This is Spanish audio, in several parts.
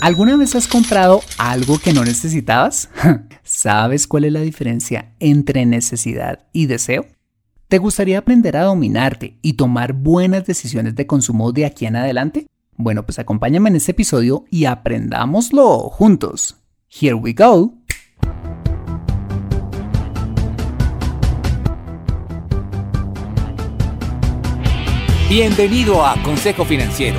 ¿Alguna vez has comprado algo que no necesitabas? ¿Sabes cuál es la diferencia entre necesidad y deseo? ¿Te gustaría aprender a dominarte y tomar buenas decisiones de consumo de aquí en adelante? Bueno, pues acompáñame en este episodio y aprendámoslo juntos. Here we go. Bienvenido a Consejo Financiero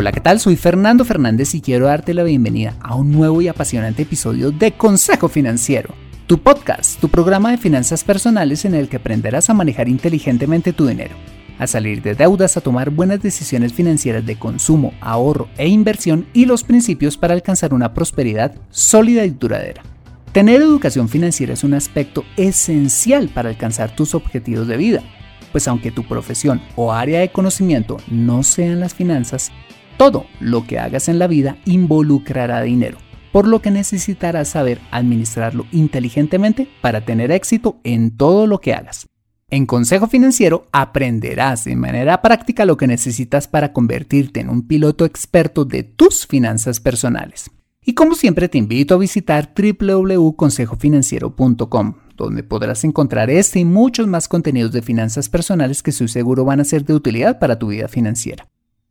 Hola, ¿qué tal? Soy Fernando Fernández y quiero darte la bienvenida a un nuevo y apasionante episodio de Consejo Financiero, tu podcast, tu programa de finanzas personales en el que aprenderás a manejar inteligentemente tu dinero, a salir de deudas, a tomar buenas decisiones financieras de consumo, ahorro e inversión y los principios para alcanzar una prosperidad sólida y duradera. Tener educación financiera es un aspecto esencial para alcanzar tus objetivos de vida, pues aunque tu profesión o área de conocimiento no sean las finanzas, todo lo que hagas en la vida involucrará dinero, por lo que necesitarás saber administrarlo inteligentemente para tener éxito en todo lo que hagas. En Consejo Financiero aprenderás de manera práctica lo que necesitas para convertirte en un piloto experto de tus finanzas personales. Y como siempre te invito a visitar www.consejofinanciero.com, donde podrás encontrar este y muchos más contenidos de finanzas personales que estoy seguro van a ser de utilidad para tu vida financiera.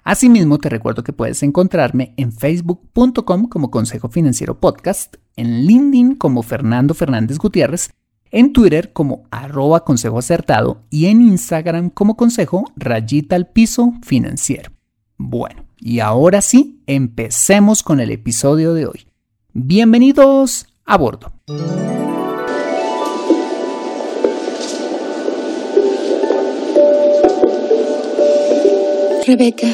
Asimismo, te recuerdo que puedes encontrarme en facebook.com como Consejo Financiero Podcast, en LinkedIn como Fernando Fernández Gutiérrez, en Twitter como arroba consejo acertado y en Instagram como consejo rayita al piso financiero. Bueno, y ahora sí, empecemos con el episodio de hoy. Bienvenidos a bordo. Rebeca.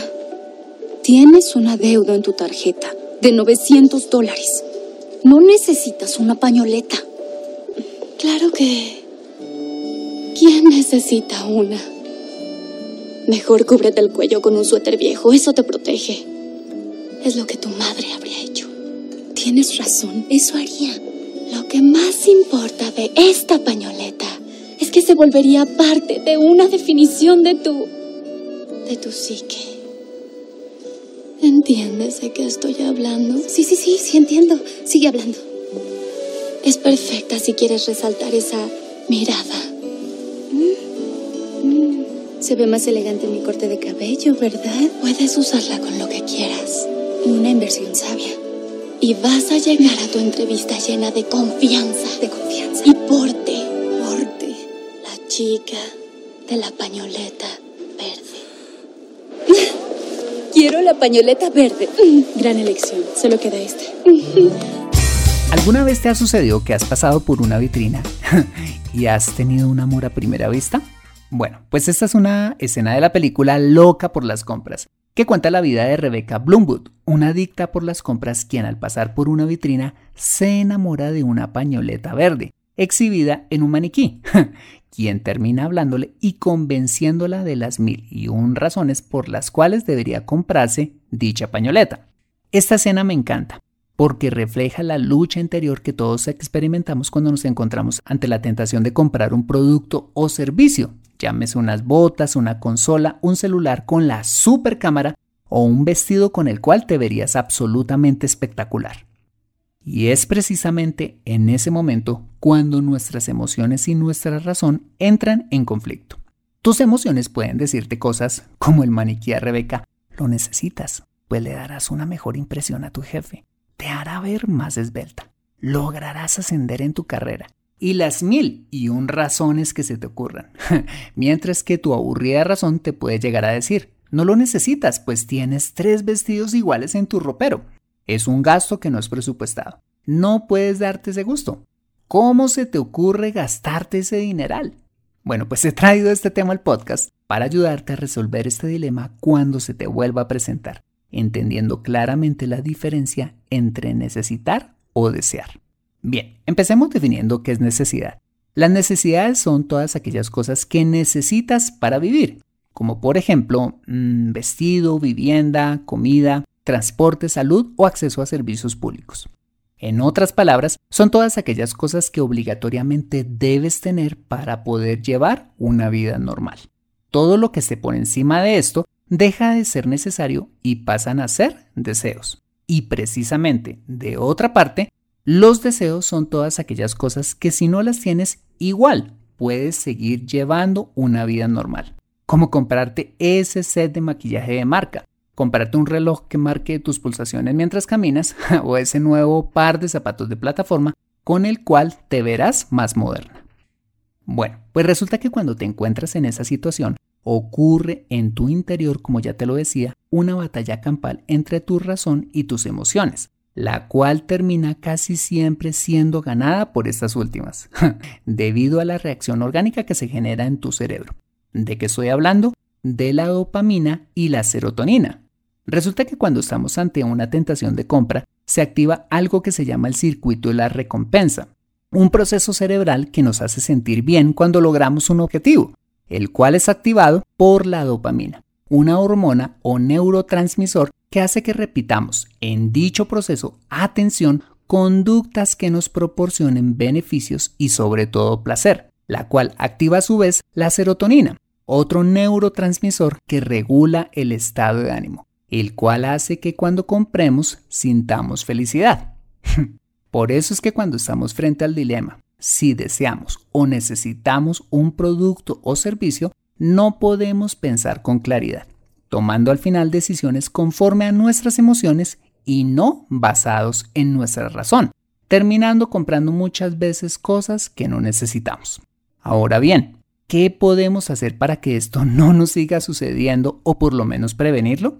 Tienes una deuda en tu tarjeta de 900 dólares. No necesitas una pañoleta. Claro que... ¿Quién necesita una? Mejor cúbrete el cuello con un suéter viejo, eso te protege. Es lo que tu madre habría hecho. Tienes razón, eso haría. Lo que más importa de esta pañoleta es que se volvería parte de una definición de tu... de tu psique. ¿Entiendes de qué estoy hablando? Sí, sí, sí, sí entiendo. Sigue hablando. Es perfecta si quieres resaltar esa mirada. Mm, mm. Se ve más elegante mi corte de cabello, ¿verdad? Puedes usarla con lo que quieras. Una inversión sabia. Y vas a llegar a tu entrevista llena de confianza. De confianza. Y porte. Porte. La chica de la pañoleta Quiero la pañoleta verde. Gran elección. Solo queda este. ¿Alguna vez te ha sucedido que has pasado por una vitrina y has tenido un amor a primera vista? Bueno, pues esta es una escena de la película Loca por las compras, que cuenta la vida de Rebecca Bloomwood, una adicta por las compras quien al pasar por una vitrina se enamora de una pañoleta verde, exhibida en un maniquí, quien termina hablándole y convenciéndola de las mil y un razones por las cuales debería comprarse dicha pañoleta. Esta escena me encanta porque refleja la lucha interior que todos experimentamos cuando nos encontramos ante la tentación de comprar un producto o servicio, llámese unas botas, una consola, un celular con la super cámara o un vestido con el cual te verías absolutamente espectacular. Y es precisamente en ese momento cuando nuestras emociones y nuestra razón entran en conflicto. Tus emociones pueden decirte cosas como el maniquí a Rebeca, lo necesitas, pues le darás una mejor impresión a tu jefe, te hará ver más esbelta, lograrás ascender en tu carrera y las mil y un razones que se te ocurran. Mientras que tu aburrida razón te puede llegar a decir, no lo necesitas, pues tienes tres vestidos iguales en tu ropero. Es un gasto que no es presupuestado. No puedes darte ese gusto. ¿Cómo se te ocurre gastarte ese dineral? Bueno, pues he traído este tema al podcast para ayudarte a resolver este dilema cuando se te vuelva a presentar, entendiendo claramente la diferencia entre necesitar o desear. Bien, empecemos definiendo qué es necesidad. Las necesidades son todas aquellas cosas que necesitas para vivir, como por ejemplo mm, vestido, vivienda, comida, transporte, salud o acceso a servicios públicos. En otras palabras, son todas aquellas cosas que obligatoriamente debes tener para poder llevar una vida normal. Todo lo que se pone encima de esto deja de ser necesario y pasan a ser deseos. Y precisamente, de otra parte, los deseos son todas aquellas cosas que si no las tienes, igual puedes seguir llevando una vida normal. Como comprarte ese set de maquillaje de marca, comprarte un reloj que marque tus pulsaciones mientras caminas o ese nuevo par de zapatos de plataforma con el cual te verás más moderna. Bueno, pues resulta que cuando te encuentras en esa situación, ocurre en tu interior, como ya te lo decía, una batalla campal entre tu razón y tus emociones, la cual termina casi siempre siendo ganada por estas últimas, debido a la reacción orgánica que se genera en tu cerebro. ¿De qué estoy hablando? De la dopamina y la serotonina, Resulta que cuando estamos ante una tentación de compra, se activa algo que se llama el circuito de la recompensa, un proceso cerebral que nos hace sentir bien cuando logramos un objetivo, el cual es activado por la dopamina, una hormona o neurotransmisor que hace que repitamos en dicho proceso, atención, conductas que nos proporcionen beneficios y sobre todo placer, la cual activa a su vez la serotonina, otro neurotransmisor que regula el estado de ánimo el cual hace que cuando compremos sintamos felicidad. Por eso es que cuando estamos frente al dilema, si deseamos o necesitamos un producto o servicio, no podemos pensar con claridad, tomando al final decisiones conforme a nuestras emociones y no basados en nuestra razón, terminando comprando muchas veces cosas que no necesitamos. Ahora bien, ¿qué podemos hacer para que esto no nos siga sucediendo o por lo menos prevenirlo?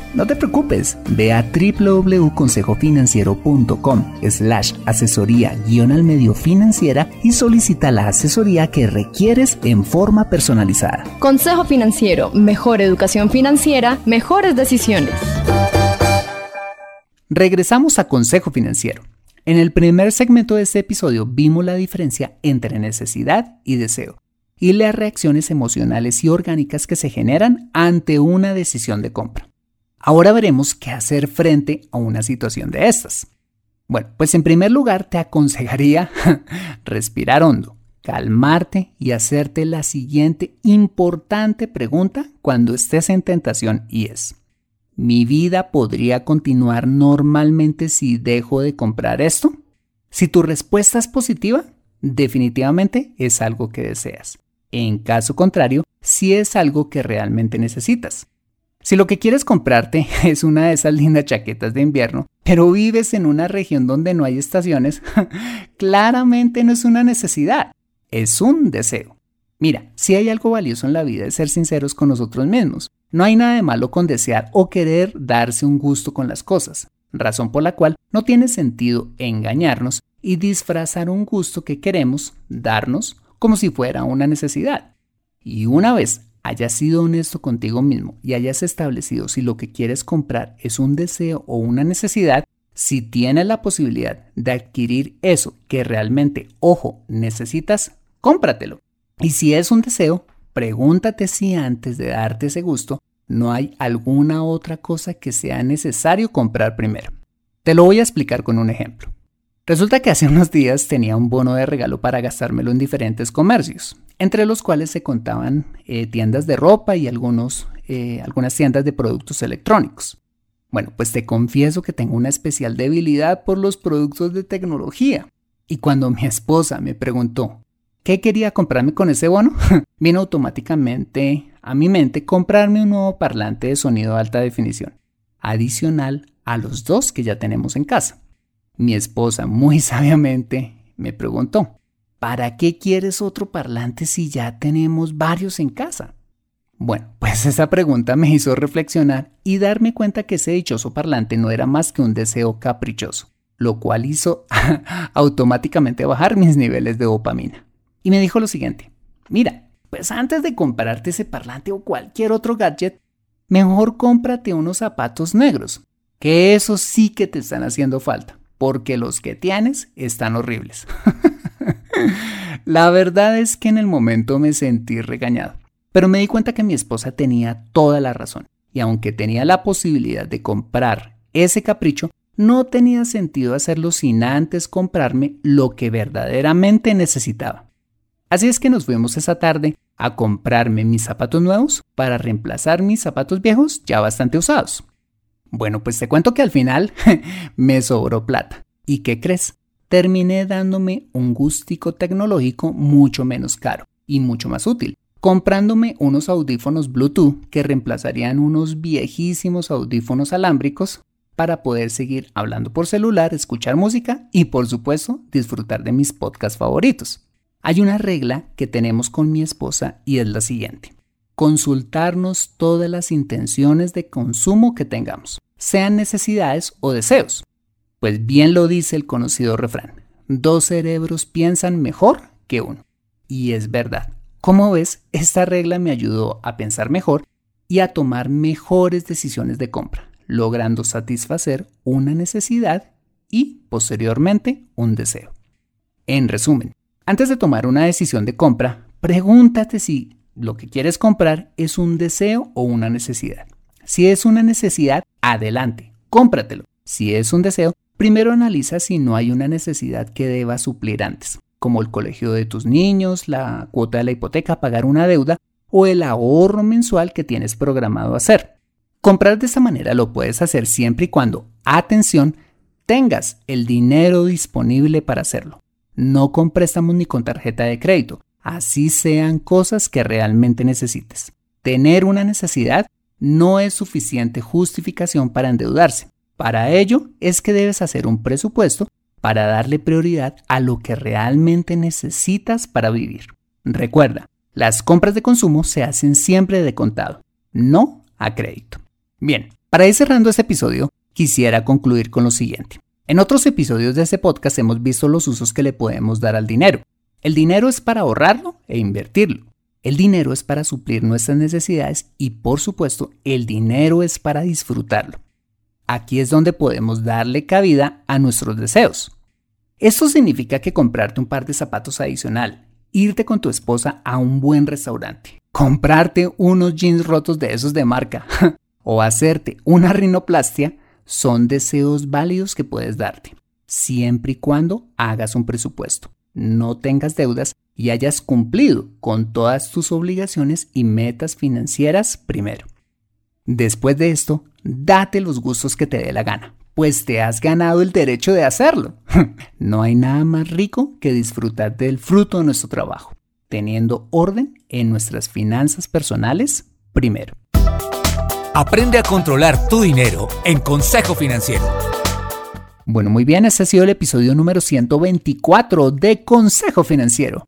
no te preocupes, ve a www.consejofinanciero.com slash asesoría guion al medio financiera y solicita la asesoría que requieres en forma personalizada. Consejo Financiero, mejor educación financiera, mejores decisiones. Regresamos a Consejo Financiero. En el primer segmento de este episodio vimos la diferencia entre necesidad y deseo y las reacciones emocionales y orgánicas que se generan ante una decisión de compra. Ahora veremos qué hacer frente a una situación de estas. Bueno, pues en primer lugar te aconsejaría respirar hondo, calmarte y hacerte la siguiente importante pregunta cuando estés en tentación y es, ¿mi vida podría continuar normalmente si dejo de comprar esto? Si tu respuesta es positiva, definitivamente es algo que deseas. En caso contrario, si es algo que realmente necesitas. Si lo que quieres comprarte es una de esas lindas chaquetas de invierno, pero vives en una región donde no hay estaciones, claramente no es una necesidad, es un deseo. Mira, si hay algo valioso en la vida es ser sinceros con nosotros mismos. No hay nada de malo con desear o querer darse un gusto con las cosas, razón por la cual no tiene sentido engañarnos y disfrazar un gusto que queremos darnos como si fuera una necesidad. Y una vez hayas sido honesto contigo mismo y hayas establecido si lo que quieres comprar es un deseo o una necesidad, si tienes la posibilidad de adquirir eso que realmente, ojo, necesitas, cómpratelo. Y si es un deseo, pregúntate si antes de darte ese gusto no hay alguna otra cosa que sea necesario comprar primero. Te lo voy a explicar con un ejemplo. Resulta que hace unos días tenía un bono de regalo para gastármelo en diferentes comercios entre los cuales se contaban eh, tiendas de ropa y algunos, eh, algunas tiendas de productos electrónicos. Bueno, pues te confieso que tengo una especial debilidad por los productos de tecnología. Y cuando mi esposa me preguntó, ¿Qué quería comprarme con ese bono? Vino automáticamente a mi mente comprarme un nuevo parlante de sonido de alta definición, adicional a los dos que ya tenemos en casa. Mi esposa muy sabiamente me preguntó, ¿para qué quieres otro parlante si ya tenemos varios en casa? Bueno, pues esa pregunta me hizo reflexionar y darme cuenta que ese dichoso parlante no era más que un deseo caprichoso, lo cual hizo automáticamente bajar mis niveles de dopamina. Y me dijo lo siguiente, mira, pues antes de comprarte ese parlante o cualquier otro gadget, mejor cómprate unos zapatos negros, que esos sí que te están haciendo falta, porque los que tienes están horribles. La verdad es que en el momento me sentí regañado pero me di cuenta que mi esposa tenía toda la razón, y aunque tenía la posibilidad de comprar ese capricho, no tenía sentido hacerlo sin antes comprarme lo que verdaderamente necesitaba. Así es que nos fuimos esa tarde a comprarme mis zapatos nuevos para reemplazar mis zapatos viejos ya bastante usados. Bueno, pues te cuento que al final me sobró plata. ¿Y qué crees? Terminé dándome un gustico tecnológico mucho menos caro y mucho más útil comprándome unos audífonos Bluetooth que reemplazarían unos viejísimos audífonos alámbricos para poder seguir hablando por celular, escuchar música y por supuesto disfrutar de mis podcasts favoritos. Hay una regla que tenemos con mi esposa y es la siguiente. Consultarnos todas las intenciones de consumo que tengamos, sean necesidades o deseos. Pues bien lo dice el conocido refrán, dos cerebros piensan mejor que uno. Y es verdad, como ves, esta regla me ayudó a pensar mejor y a tomar mejores decisiones de compra, logrando satisfacer una necesidad y, posteriormente, un deseo. En resumen, antes de tomar una decisión de compra, pregúntate si lo que quieres comprar es un deseo o una necesidad. Si es una necesidad, adelante, cómpratelo. Si es un deseo, primero analiza si no hay una necesidad que deba suplir antes como el colegio de tus niños, la cuota de la hipoteca, pagar una deuda o el ahorro mensual que tienes programado hacer. Comprar de esta manera lo puedes hacer siempre y cuando, atención, tengas el dinero disponible para hacerlo. No con préstamos ni con tarjeta de crédito, así sean cosas que realmente necesites. Tener una necesidad no es suficiente justificación para endeudarse. Para ello es que debes hacer un presupuesto para darle prioridad a lo que realmente necesitas para vivir. Recuerda, las compras de consumo se hacen siempre de contado, no a crédito. Bien, para ir cerrando este episodio, quisiera concluir con lo siguiente. En otros episodios de este podcast hemos visto los usos que le podemos dar al dinero. El dinero es para ahorrarlo e invertirlo. El dinero es para suplir nuestras necesidades y por supuesto el dinero es para disfrutarlo. Aquí es donde podemos darle cabida a nuestros deseos. Esto significa que comprarte un par de zapatos adicional, irte con tu esposa a un buen restaurante, comprarte unos jeans rotos de esos de marca o hacerte una rinoplastia son deseos válidos que puedes darte, siempre y cuando hagas un presupuesto, no tengas deudas y hayas cumplido con todas tus obligaciones y metas financieras primero. Después de esto, date los gustos que te dé la gana, pues te has ganado el derecho de hacerlo. no hay nada más rico que disfrutar del fruto de nuestro trabajo, teniendo orden en nuestras finanzas personales primero. Aprende a controlar tu dinero en Consejo Financiero. Bueno, muy bien, ese ha sido el episodio número 124 de Consejo Financiero.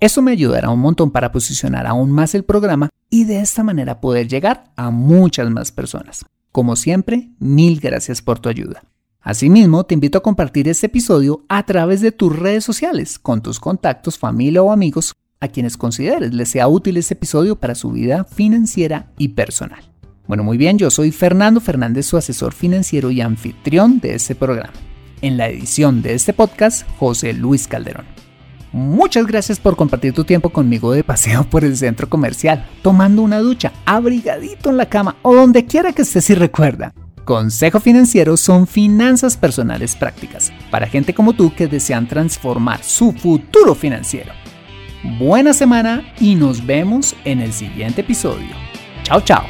Eso me ayudará un montón para posicionar aún más el programa y de esta manera poder llegar a muchas más personas. Como siempre, mil gracias por tu ayuda. Asimismo, te invito a compartir este episodio a través de tus redes sociales con tus contactos, familia o amigos a quienes consideres les sea útil este episodio para su vida financiera y personal. Bueno, muy bien, yo soy Fernando Fernández, su asesor financiero y anfitrión de este programa. En la edición de este podcast, José Luis Calderón. Muchas gracias por compartir tu tiempo conmigo de paseo por el centro comercial, tomando una ducha, abrigadito en la cama o donde quiera que estés y recuerda. Consejo Financiero son finanzas personales prácticas para gente como tú que desean transformar su futuro financiero. Buena semana y nos vemos en el siguiente episodio. Chao, chao.